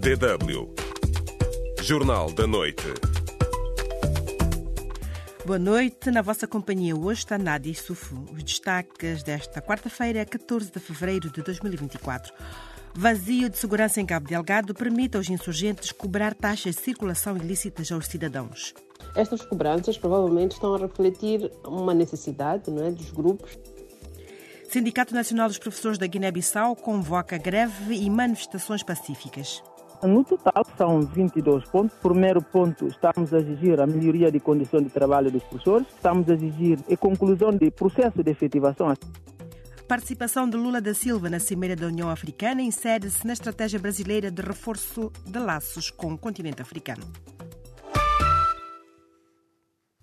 DW. Jornal da Noite. Boa noite, na vossa companhia hoje está Nádia Sufu. Os destaques desta quarta-feira, 14 de fevereiro de 2024. Vazio de segurança em Cabo Delgado permite aos insurgentes cobrar taxas de circulação ilícitas aos cidadãos. Estas cobranças provavelmente estão a refletir uma necessidade não é, dos grupos. Sindicato Nacional dos Professores da Guiné-Bissau convoca greve e manifestações pacíficas. No total, são 22 pontos. Primeiro ponto, estamos a exigir a melhoria de condições de trabalho dos professores. Estamos a exigir a conclusão do processo de efetivação. Participação de Lula da Silva na Cimeira da União Africana insere-se na estratégia brasileira de reforço de laços com o continente africano.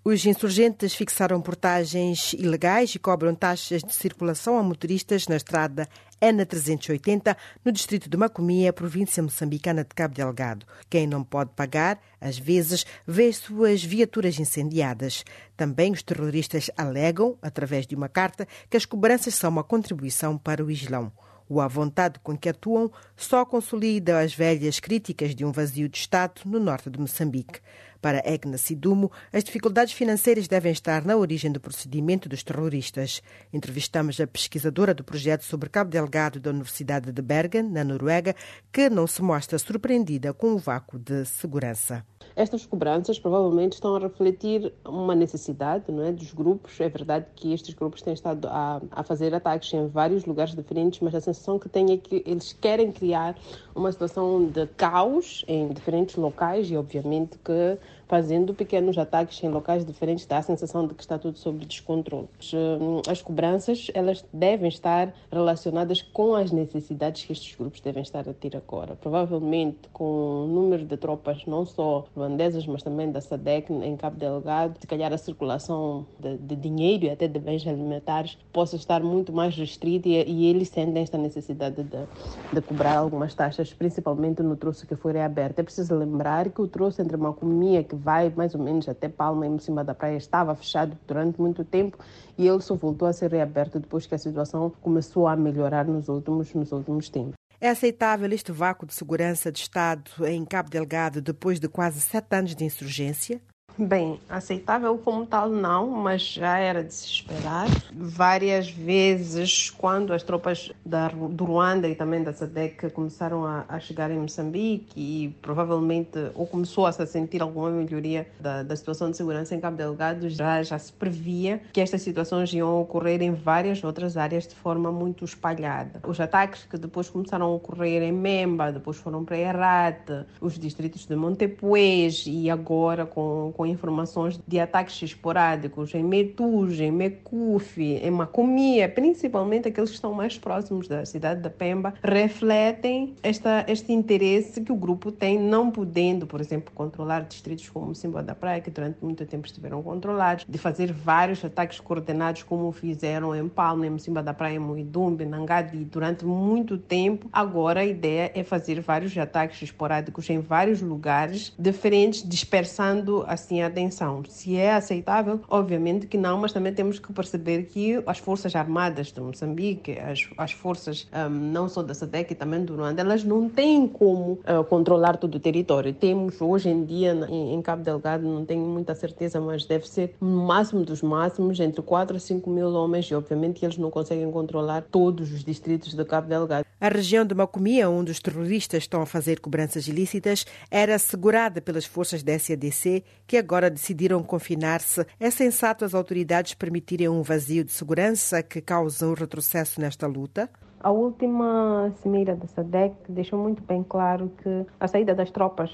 Os insurgentes fixaram portagens ilegais e cobram taxas de circulação a motoristas na estrada N380, no distrito de Macomia, província moçambicana de Cabo Delgado. Quem não pode pagar, às vezes, vê suas viaturas incendiadas. Também os terroristas alegam, através de uma carta, que as cobranças são uma contribuição para o Islão. O à vontade com que atuam só consolida as velhas críticas de um vazio de Estado no norte de Moçambique. Para Egna Sidumo, as dificuldades financeiras devem estar na origem do procedimento dos terroristas. Entrevistamos a pesquisadora do projeto sobre Cabo Delgado da Universidade de Bergen, na Noruega, que não se mostra surpreendida com o vácuo de segurança. Estas cobranças provavelmente estão a refletir uma necessidade não é, dos grupos. É verdade que estes grupos têm estado a, a fazer ataques em vários lugares diferentes, mas a sensação que tenho é que eles querem criar uma situação de caos em diferentes locais e, obviamente, que fazendo pequenos ataques em locais diferentes, dá a sensação de que está tudo sob descontrole. Hum, as cobranças, elas devem estar relacionadas com as necessidades que estes grupos devem estar a ter agora. Provavelmente com o número de tropas, não só ruandesas, mas também da SADEC em Cabo Delgado, se calhar a circulação de, de dinheiro e até de bens alimentares possa estar muito mais restrita e, e eles sentem esta necessidade de, de cobrar algumas taxas, principalmente no troço que foi reaberto. É preciso lembrar que o troço entre Macomia, que vai mais ou menos até Palma, em cima da praia, estava fechado durante muito tempo e ele só voltou a ser reaberto depois que a situação começou a melhorar nos últimos, nos últimos tempos. É aceitável este vácuo de segurança de Estado em Cabo Delgado depois de quase sete anos de insurgência? Bem, aceitável como tal não, mas já era de se esperar. Várias vezes, quando as tropas da, do Ruanda e também da SADEC começaram a, a chegar em Moçambique e provavelmente ou começou a se sentir alguma melhoria da, da situação de segurança em Cabo Delgado, já, já se previa que estas situações iam ocorrer em várias outras áreas de forma muito espalhada. Os ataques que depois começaram a ocorrer em Memba, depois foram para Herate, os distritos de Montepuez e agora com, com informações de ataques esporádicos em Metuge, em Mecufe, em Macomia, principalmente aqueles que estão mais próximos da cidade da Pemba, refletem esta, este interesse que o grupo tem, não podendo, por exemplo, controlar distritos como Simba da Praia, que durante muito tempo estiveram controlados, de fazer vários ataques coordenados, como fizeram em Palma, em Simba da Praia, em Muidumbe, Nangadi, durante muito tempo. Agora a ideia é fazer vários ataques esporádicos em vários lugares diferentes, dispersando assim assim atenção. Se é aceitável, obviamente que não, mas também temos que perceber que as Forças Armadas de Moçambique, as, as forças um, não só da SADEC e também do Ruanda, elas não têm como uh, controlar todo o território. Temos hoje em dia em, em, Cabo Delgado, não tenho muita certeza, mas deve ser no máximo dos máximos, entre 4 a 5 mil homens, e obviamente eles não conseguem controlar todos os distritos de Cabo Delgado. A região de Macomia, onde os terroristas estão a fazer cobranças ilícitas, era assegurada pelas forças da SADC, que agora decidiram confinar-se. É sensato as autoridades permitirem um vazio de segurança que causa um retrocesso nesta luta? A última cimeira da SADEC deixou muito bem claro que a saída das tropas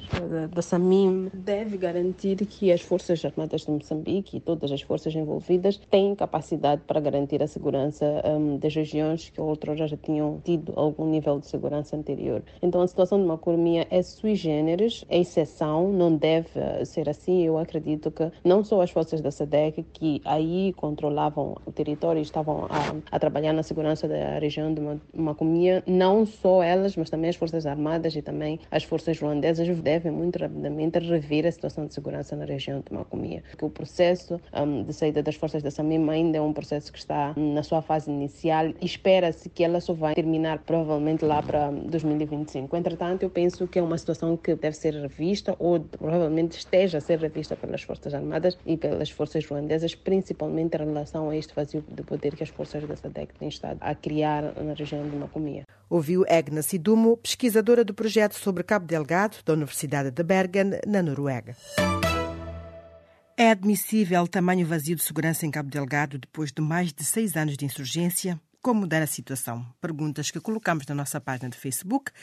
da SAMIM deve garantir que as Forças Armadas de Moçambique e todas as forças envolvidas têm capacidade para garantir a segurança um, das regiões que outrora já tinham tido algum nível de segurança anterior. Então a situação de Macurmia é sui generis, é exceção, não deve ser assim. Eu acredito que não só as forças da SADEC que aí controlavam o território e estavam a, a trabalhar na segurança da região de de Macomia, não só elas, mas também as Forças Armadas e também as forças ruandesas devem muito rapidamente rever a situação de segurança na região de Macomia. Que o processo um, de saída das forças da SAMIM ainda é um processo que está na sua fase inicial e espera-se que ela só vai terminar provavelmente lá para 2025. Entretanto, eu penso que é uma situação que deve ser revista ou provavelmente esteja a ser revista pelas Forças Armadas e pelas forças ruandesas, principalmente em relação a este vazio de poder que as forças da SADEC têm estado a criar na região Ouviu Egna Sidumo, pesquisadora do projeto sobre Cabo Delgado da Universidade de Bergen, na Noruega. É admissível tamanho vazio de segurança em Cabo Delgado depois de mais de seis anos de insurgência? Como mudar a situação? Perguntas que colocamos na nossa página de Facebook.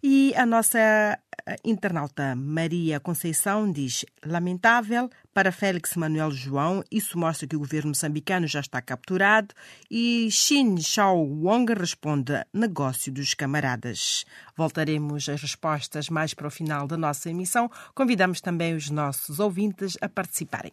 E a nossa eh, internauta Maria Conceição diz: lamentável para Félix Manuel João, isso mostra que o governo moçambicano já está capturado. E Xin Shao Wong responde: negócio dos camaradas. Voltaremos às respostas mais para o final da nossa emissão. Convidamos também os nossos ouvintes a participarem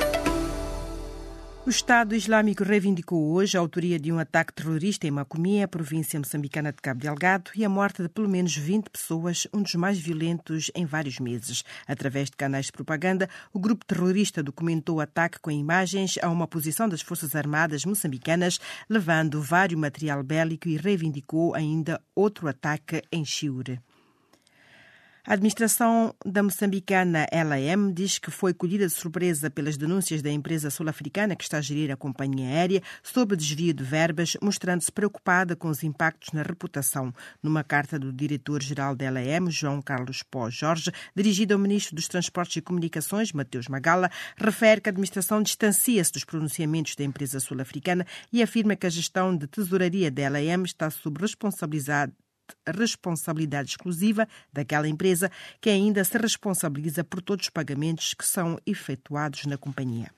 O Estado Islâmico reivindicou hoje a autoria de um ataque terrorista em Macomia, província moçambicana de Cabo Delgado, e a morte de pelo menos 20 pessoas, um dos mais violentos em vários meses. Através de canais de propaganda, o grupo terrorista documentou o ataque com imagens a uma posição das Forças Armadas moçambicanas, levando vários material bélico e reivindicou ainda outro ataque em Chiure. A administração da moçambicana LAM diz que foi colhida de surpresa pelas denúncias da empresa sul-africana que está a gerir a companhia aérea sobre desvio de verbas, mostrando-se preocupada com os impactos na reputação. Numa carta do diretor-geral da LAM, João Carlos Pó Jorge, dirigida ao ministro dos Transportes e Comunicações, Mateus Magala, refere que a administração distancia-se dos pronunciamentos da empresa sul-africana e afirma que a gestão de tesouraria da LAM está sob responsabilidade responsabilidade exclusiva daquela empresa que ainda se responsabiliza por todos os pagamentos que são efetuados na companhia.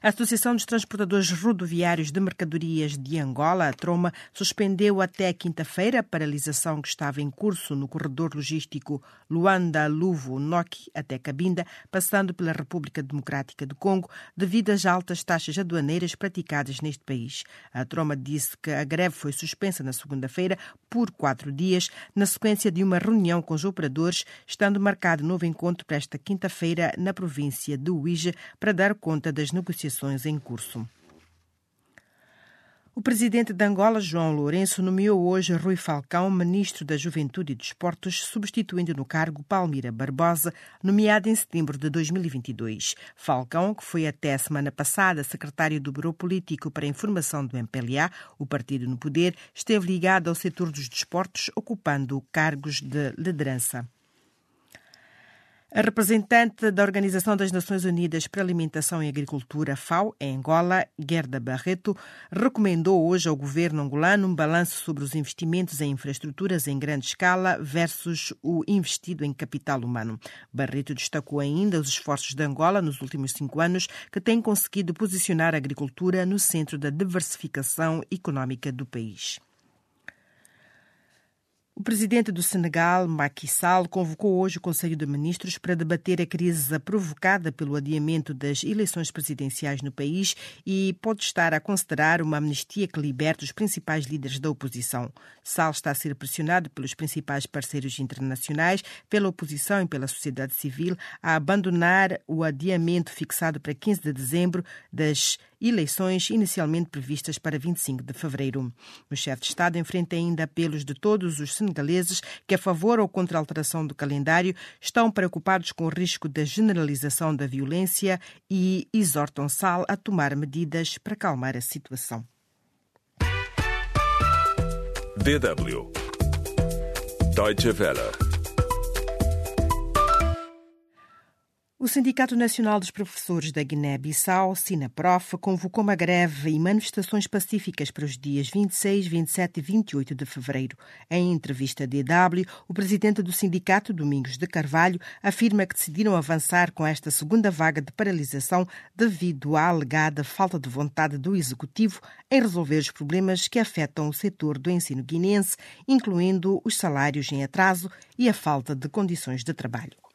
A Associação dos Transportadores Rodoviários de Mercadorias de Angola, a Troma, suspendeu até quinta-feira a paralisação que estava em curso no corredor logístico Luanda-Luvo-Noki até Cabinda, passando pela República Democrática do Congo, devido às altas taxas aduaneiras praticadas neste país. A Troma disse que a greve foi suspensa na segunda-feira por quatro dias, na sequência de uma reunião com os operadores, estando marcado novo encontro para esta quinta-feira na província de Uíge para dar conta das negociações negociações em curso. O presidente de Angola, João Lourenço, nomeou hoje Rui Falcão ministro da Juventude e Desportos, substituindo no cargo Palmira Barbosa, nomeado em setembro de 2022. Falcão, que foi até a semana passada secretário do Bureau Político para a Informação do MPLA, o partido no poder, esteve ligado ao setor dos desportos, ocupando cargos de liderança. A representante da Organização das Nações Unidas para a Alimentação e Agricultura, FAO, em Angola, Gerda Barreto, recomendou hoje ao governo angolano um balanço sobre os investimentos em infraestruturas em grande escala versus o investido em capital humano. Barreto destacou ainda os esforços de Angola nos últimos cinco anos, que têm conseguido posicionar a agricultura no centro da diversificação económica do país. O presidente do Senegal, Macky Sall, convocou hoje o Conselho de Ministros para debater a crise provocada pelo adiamento das eleições presidenciais no país e pode estar a considerar uma amnistia que liberte os principais líderes da oposição. Sall está a ser pressionado pelos principais parceiros internacionais, pela oposição e pela sociedade civil a abandonar o adiamento fixado para 15 de dezembro das eleições inicialmente previstas para 25 de fevereiro. O chefe de Estado enfrenta ainda apelos de todos os senegaleses que, a favor ou contra a alteração do calendário, estão preocupados com o risco da generalização da violência e exortam Sal a tomar medidas para calmar a situação. DW Deutsche Welle O Sindicato Nacional dos Professores da Guiné-Bissau, SINAPROF, convocou uma greve e manifestações pacíficas para os dias 26, 27 e 28 de fevereiro. Em entrevista à DW, o presidente do sindicato, Domingos de Carvalho, afirma que decidiram avançar com esta segunda vaga de paralisação devido à alegada falta de vontade do executivo em resolver os problemas que afetam o setor do ensino guinense, incluindo os salários em atraso e a falta de condições de trabalho.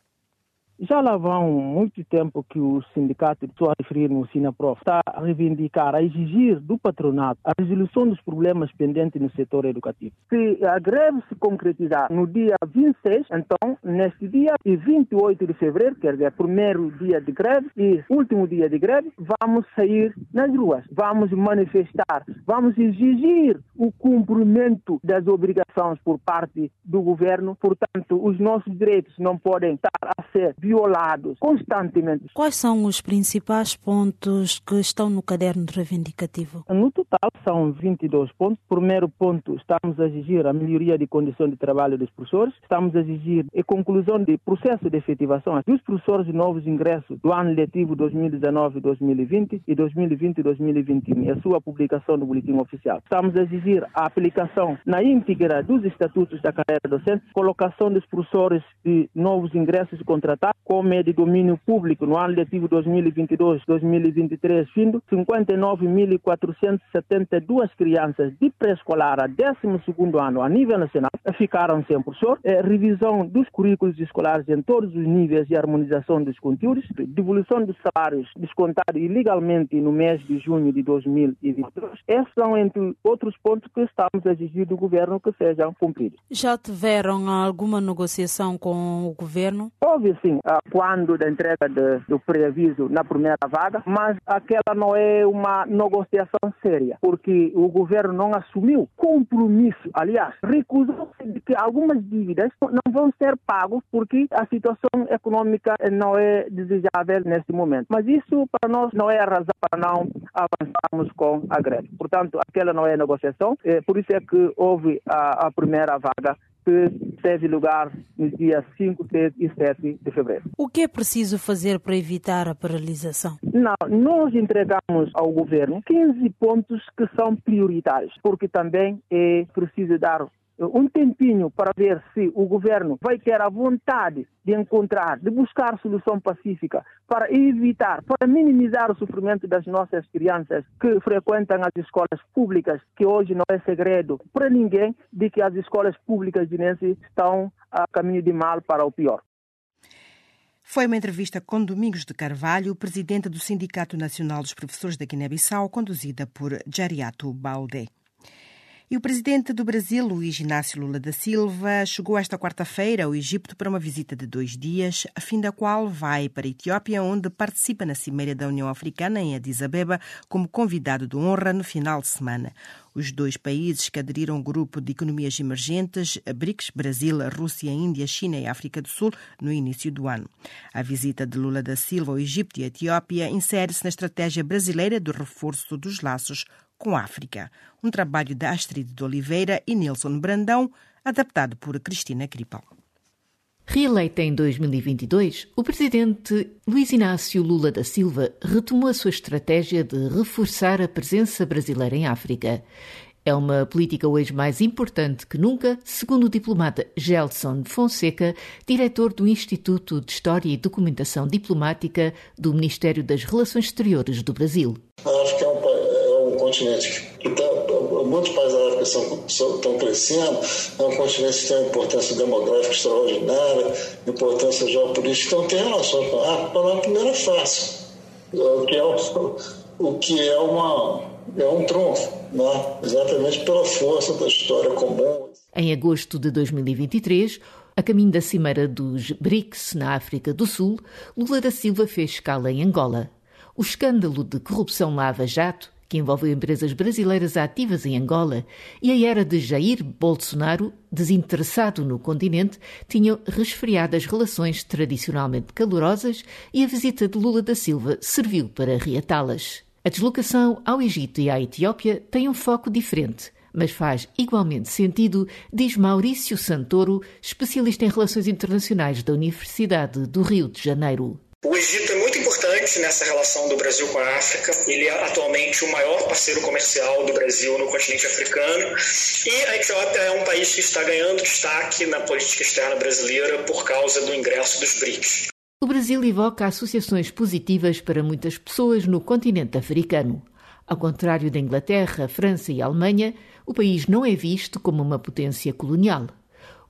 Já lá vão muito tempo que o sindicato, estou a referir no SINAPROF, está a reivindicar, a exigir do patronato a resolução dos problemas pendentes no setor educativo. Se a greve se concretizar no dia 26, então, neste dia e 28 de fevereiro, quer dizer, primeiro dia de greve e último dia de greve, vamos sair nas ruas, vamos manifestar, vamos exigir o cumprimento das obrigações por parte do governo. Portanto, os nossos direitos não podem estar a ser violados constantemente. Quais são os principais pontos que estão no caderno reivindicativo? No total são 22 pontos. Primeiro ponto, estamos a exigir a melhoria de condições de trabalho dos professores, estamos a exigir a conclusão do processo de efetivação dos professores de novos ingressos do ano letivo 2019-2020 e 2020-2021 e a sua publicação no boletim oficial. Estamos a exigir a aplicação na íntegra dos estatutos da carreira docente, colocação dos professores de novos ingressos contratados como é de domínio público no ano letivo 2022-2023, vindo 59.472 crianças de pré-escolar a 12º ano a nível nacional ficaram sem professor, é, revisão dos currículos escolares em todos os níveis e harmonização dos conteúdos, devolução dos salários descontados ilegalmente no mês de junho de 2022. Esses são entre outros pontos que estamos a exigir do governo que sejam cumpridos. Já tiveram alguma negociação com o governo? Houve sim, quando da entrega de, do preaviso na primeira vaga, mas aquela não é uma negociação séria, porque o governo não assumiu compromisso, aliás, recusou-se de que algumas dívidas não vão ser pagas porque a situação econômica não é desejável neste momento. Mas isso para nós não é a razão para não avançarmos com a greve. Portanto, aquela não é negociação, é, por isso é que houve a, a primeira vaga que teve lugar nos dias 5, 6 e 7 de fevereiro. O que é preciso fazer para evitar a paralisação? Não, nós entregamos ao governo 15 pontos que são prioritários, porque também é preciso dar um tempinho para ver se o governo vai ter a vontade de encontrar, de buscar solução pacífica para evitar, para minimizar o sofrimento das nossas crianças que frequentam as escolas públicas, que hoje não é segredo para ninguém de que as escolas públicas guinenses estão a caminho de mal para o pior. Foi uma entrevista com Domingos de Carvalho, presidente do Sindicato Nacional dos Professores da Guiné-Bissau, conduzida por Jariato Balde. E o presidente do Brasil, Luiz Inácio Lula da Silva, chegou esta quarta-feira ao Egito para uma visita de dois dias, a fim da qual vai para a Etiópia, onde participa na Cimeira da União Africana, em Addis Abeba, como convidado de honra no final de semana. Os dois países que aderiram ao grupo de economias emergentes, BRICS, Brasil, Rússia, Índia, China e África do Sul, no início do ano. A visita de Lula da Silva ao Egito e Etiópia insere-se na estratégia brasileira do reforço dos laços com a África. Um trabalho de Astrid de Oliveira e Nilson Brandão, adaptado por Cristina Cripal. Reeleita em 2022, o presidente Luiz Inácio Lula da Silva retomou a sua estratégia de reforçar a presença brasileira em África. É uma política hoje mais importante que nunca, segundo o diplomata Gelson Fonseca, diretor do Instituto de História e Documentação Diplomática do Ministério das Relações Exteriores do Brasil. A África é um, é um continente que tá, muitos países da África estão crescendo, é um continente que tem uma importância demográfica extraordinária, importância geopolítica, então tem relações com a África na primeira fase, o que é, o que é, uma, é um trunfo, né? exatamente pela força da história comum. Em agosto de 2023, a caminho da cimeira dos BRICS na África do Sul, Lula da Silva fez escala em Angola. O escândalo de corrupção Lava Jato que envolveu empresas brasileiras ativas em Angola, e a era de Jair Bolsonaro, desinteressado no continente, tinham resfriado as relações tradicionalmente calorosas e a visita de Lula da Silva serviu para reatá-las. A deslocação ao Egito e à Etiópia tem um foco diferente mas faz igualmente sentido, diz Maurício Santoro, especialista em relações internacionais da Universidade do Rio de Janeiro. O Egito é importante nessa relação do Brasil com a África. Ele é atualmente o maior parceiro comercial do Brasil no continente africano. E a Etiópia é um país que está ganhando destaque na política externa brasileira por causa do ingresso dos BRICS. O Brasil evoca associações positivas para muitas pessoas no continente africano. Ao contrário da Inglaterra, França e Alemanha, o país não é visto como uma potência colonial.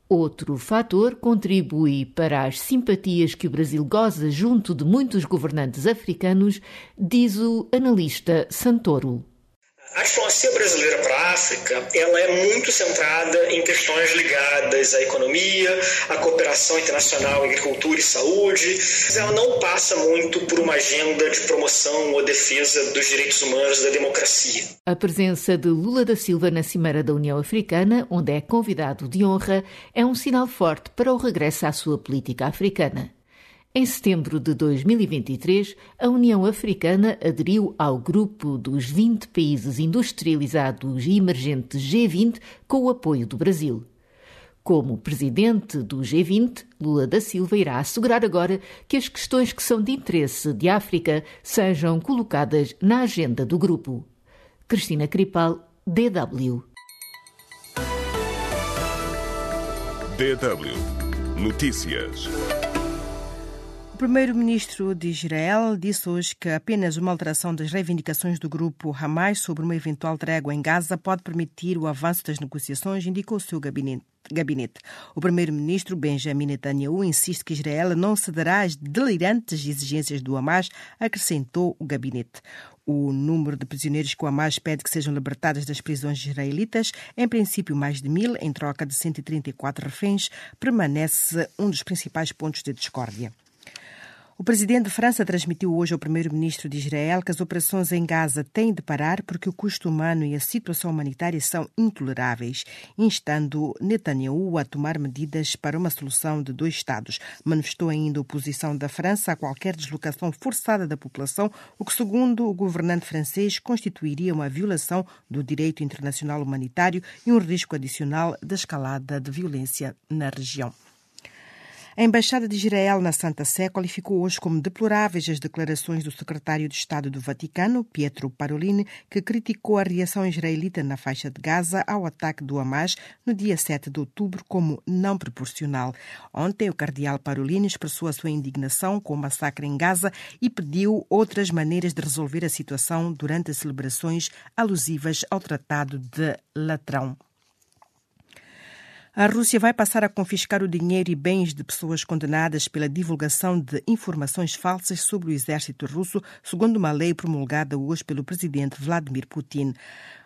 Outro fator contribui para as simpatias que o Brasil goza junto de muitos governantes africanos, diz o analista Santoro. A diplomacia brasileira para a África ela é muito centrada em questões ligadas à economia, à cooperação internacional, agricultura e saúde. Mas ela não passa muito por uma agenda de promoção ou defesa dos direitos humanos e da democracia. A presença de Lula da Silva na Cimeira da União Africana, onde é convidado de honra, é um sinal forte para o regresso à sua política africana. Em setembro de 2023, a União Africana aderiu ao grupo dos 20 países industrializados e emergentes G20 com o apoio do Brasil. Como presidente do G20, Lula da Silva irá assegurar agora que as questões que são de interesse de África sejam colocadas na agenda do grupo. Cristina Cripal, DW. DW Notícias. O primeiro-ministro de Israel disse hoje que apenas uma alteração das reivindicações do grupo Hamas sobre uma eventual trégua em Gaza pode permitir o avanço das negociações, indicou o seu gabinete. Gabinete. O primeiro-ministro Benjamin Netanyahu insiste que Israel não cederá às delirantes exigências do Hamas, acrescentou o gabinete. O número de prisioneiros que o Hamas pede que sejam libertados das prisões israelitas, em princípio mais de mil, em troca de 134 reféns, permanece um dos principais pontos de discórdia. O presidente de França transmitiu hoje ao primeiro-ministro de Israel que as operações em Gaza têm de parar porque o custo humano e a situação humanitária são intoleráveis, instando Netanyahu a tomar medidas para uma solução de dois Estados. Manifestou ainda oposição da França a qualquer deslocação forçada da população, o que, segundo o governante francês, constituiria uma violação do direito internacional humanitário e um risco adicional de escalada de violência na região. A Embaixada de Israel na Santa Sé qualificou hoje como deploráveis as declarações do secretário de Estado do Vaticano, Pietro Parolin, que criticou a reação israelita na faixa de Gaza ao ataque do Hamas no dia 7 de outubro como não proporcional. Ontem, o cardeal Parolin expressou a sua indignação com o massacre em Gaza e pediu outras maneiras de resolver a situação durante as celebrações alusivas ao Tratado de Latrão. A Rússia vai passar a confiscar o dinheiro e bens de pessoas condenadas pela divulgação de informações falsas sobre o exército russo, segundo uma lei promulgada hoje pelo presidente Vladimir Putin.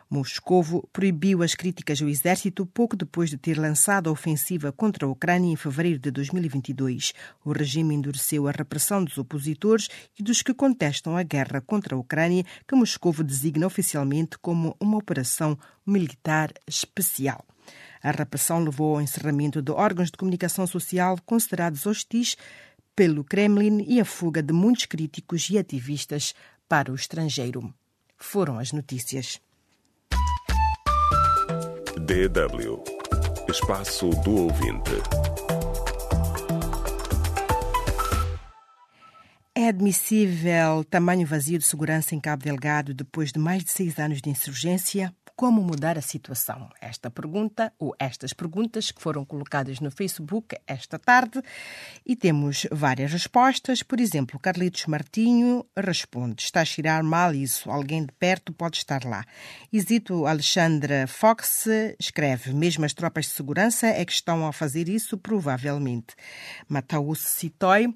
Moscovo proibiu as críticas ao exército pouco depois de ter lançado a ofensiva contra a Ucrânia em fevereiro de 2022. O regime endureceu a repressão dos opositores e dos que contestam a guerra contra a Ucrânia, que Moscovo designa oficialmente como uma operação militar especial. A repressão levou ao encerramento de órgãos de comunicação social considerados hostis pelo Kremlin e a fuga de muitos críticos e ativistas para o estrangeiro. Foram as notícias. DW Espaço do Ouvinte. É admissível tamanho vazio de segurança em Cabo Delgado depois de mais de seis anos de insurgência? Como mudar a situação? Esta pergunta, ou estas perguntas que foram colocadas no Facebook esta tarde, e temos várias respostas. Por exemplo, Carlitos Martinho responde: Está a cheirar mal isso, alguém de perto pode estar lá. Isito Alexandra Fox escreve: Mesmo as tropas de segurança é que estão a fazer isso, provavelmente. Mataus Citói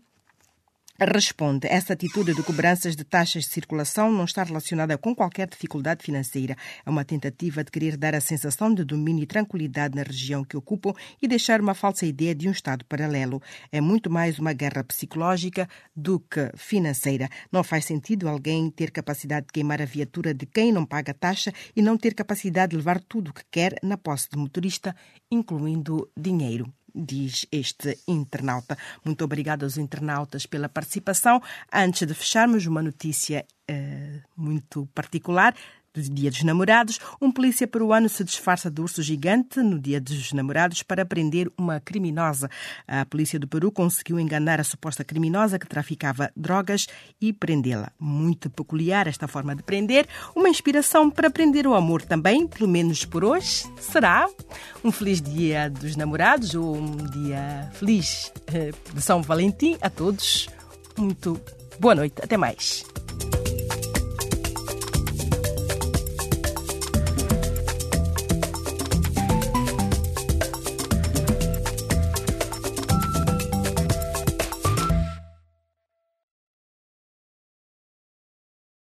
responde essa atitude de cobranças de taxas de circulação não está relacionada com qualquer dificuldade financeira. É uma tentativa de querer dar a sensação de domínio e tranquilidade na região que ocupam e deixar uma falsa ideia de um Estado paralelo. É muito mais uma guerra psicológica do que financeira. Não faz sentido alguém ter capacidade de queimar a viatura de quem não paga taxa e não ter capacidade de levar tudo o que quer na posse de motorista, incluindo dinheiro diz este internauta. Muito obrigado aos internautas pela participação. Antes de fecharmos, uma notícia uh, muito particular. Do Dia dos Namorados, um polícia peruano se disfarça de urso gigante no Dia dos Namorados para prender uma criminosa. A polícia do Peru conseguiu enganar a suposta criminosa que traficava drogas e prendê-la. Muito peculiar esta forma de prender, uma inspiração para prender o amor também, pelo menos por hoje. Será? Um feliz Dia dos Namorados ou um dia feliz eh, de São Valentim a todos. Muito boa noite. Até mais.